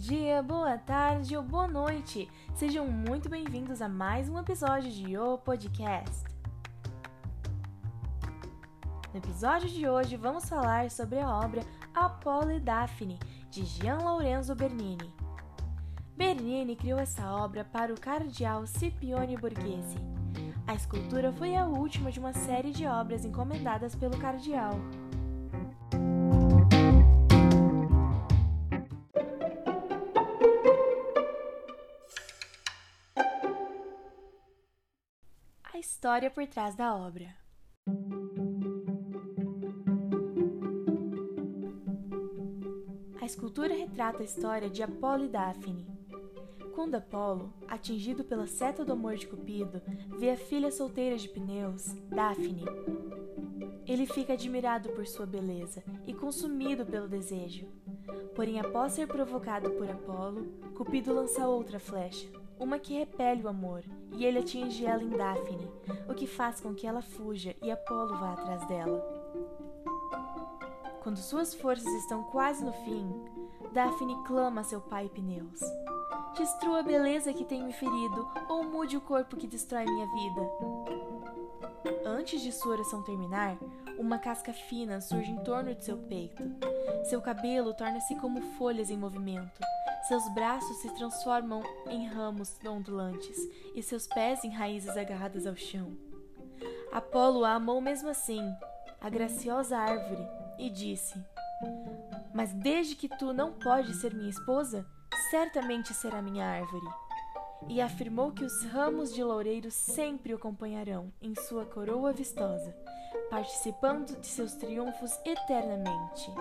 dia, boa tarde ou boa noite. Sejam muito bem-vindos a mais um episódio de O Podcast. No episódio de hoje vamos falar sobre a obra Apolo e Daphne, de Gian Lorenzo Bernini. Bernini criou essa obra para o cardeal Scipione Borghese. A escultura foi a última de uma série de obras encomendadas pelo cardeal. História por trás da obra. A escultura retrata a história de Apolo e Daphne. Quando Apolo, atingido pela seta do amor de Cupido, vê a filha solteira de Pneus, Daphne, ele fica admirado por sua beleza e consumido pelo desejo. Porém, após ser provocado por Apolo, Cupido lança outra flecha, uma que repele o amor, e ele atinge ela em Daphne, o que faz com que ela fuja e Apolo vá atrás dela. Quando suas forças estão quase no fim, Daphne clama a seu pai Pneus: Destrua a beleza que tem me ferido, ou mude o corpo que destrói minha vida. Antes de sua oração terminar, uma casca fina surge em torno de seu peito. Seu cabelo torna-se como folhas em movimento. Seus braços se transformam em ramos ondulantes e seus pés em raízes agarradas ao chão. Apolo a amou mesmo assim, a graciosa árvore, e disse: Mas desde que tu não podes ser minha esposa, certamente será minha árvore. E afirmou que os ramos de loureiro sempre o acompanharão em sua coroa vistosa, participando de seus triunfos eternamente.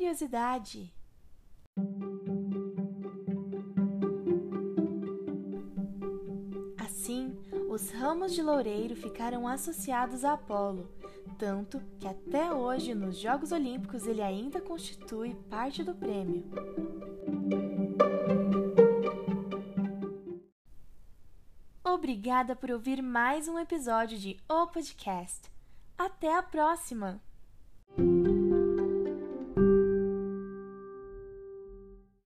Curiosidade Assim, os ramos de loureiro ficaram associados a Apolo, tanto que até hoje nos Jogos Olímpicos ele ainda constitui parte do prêmio. Obrigada por ouvir mais um episódio de O Podcast. Até a próxima!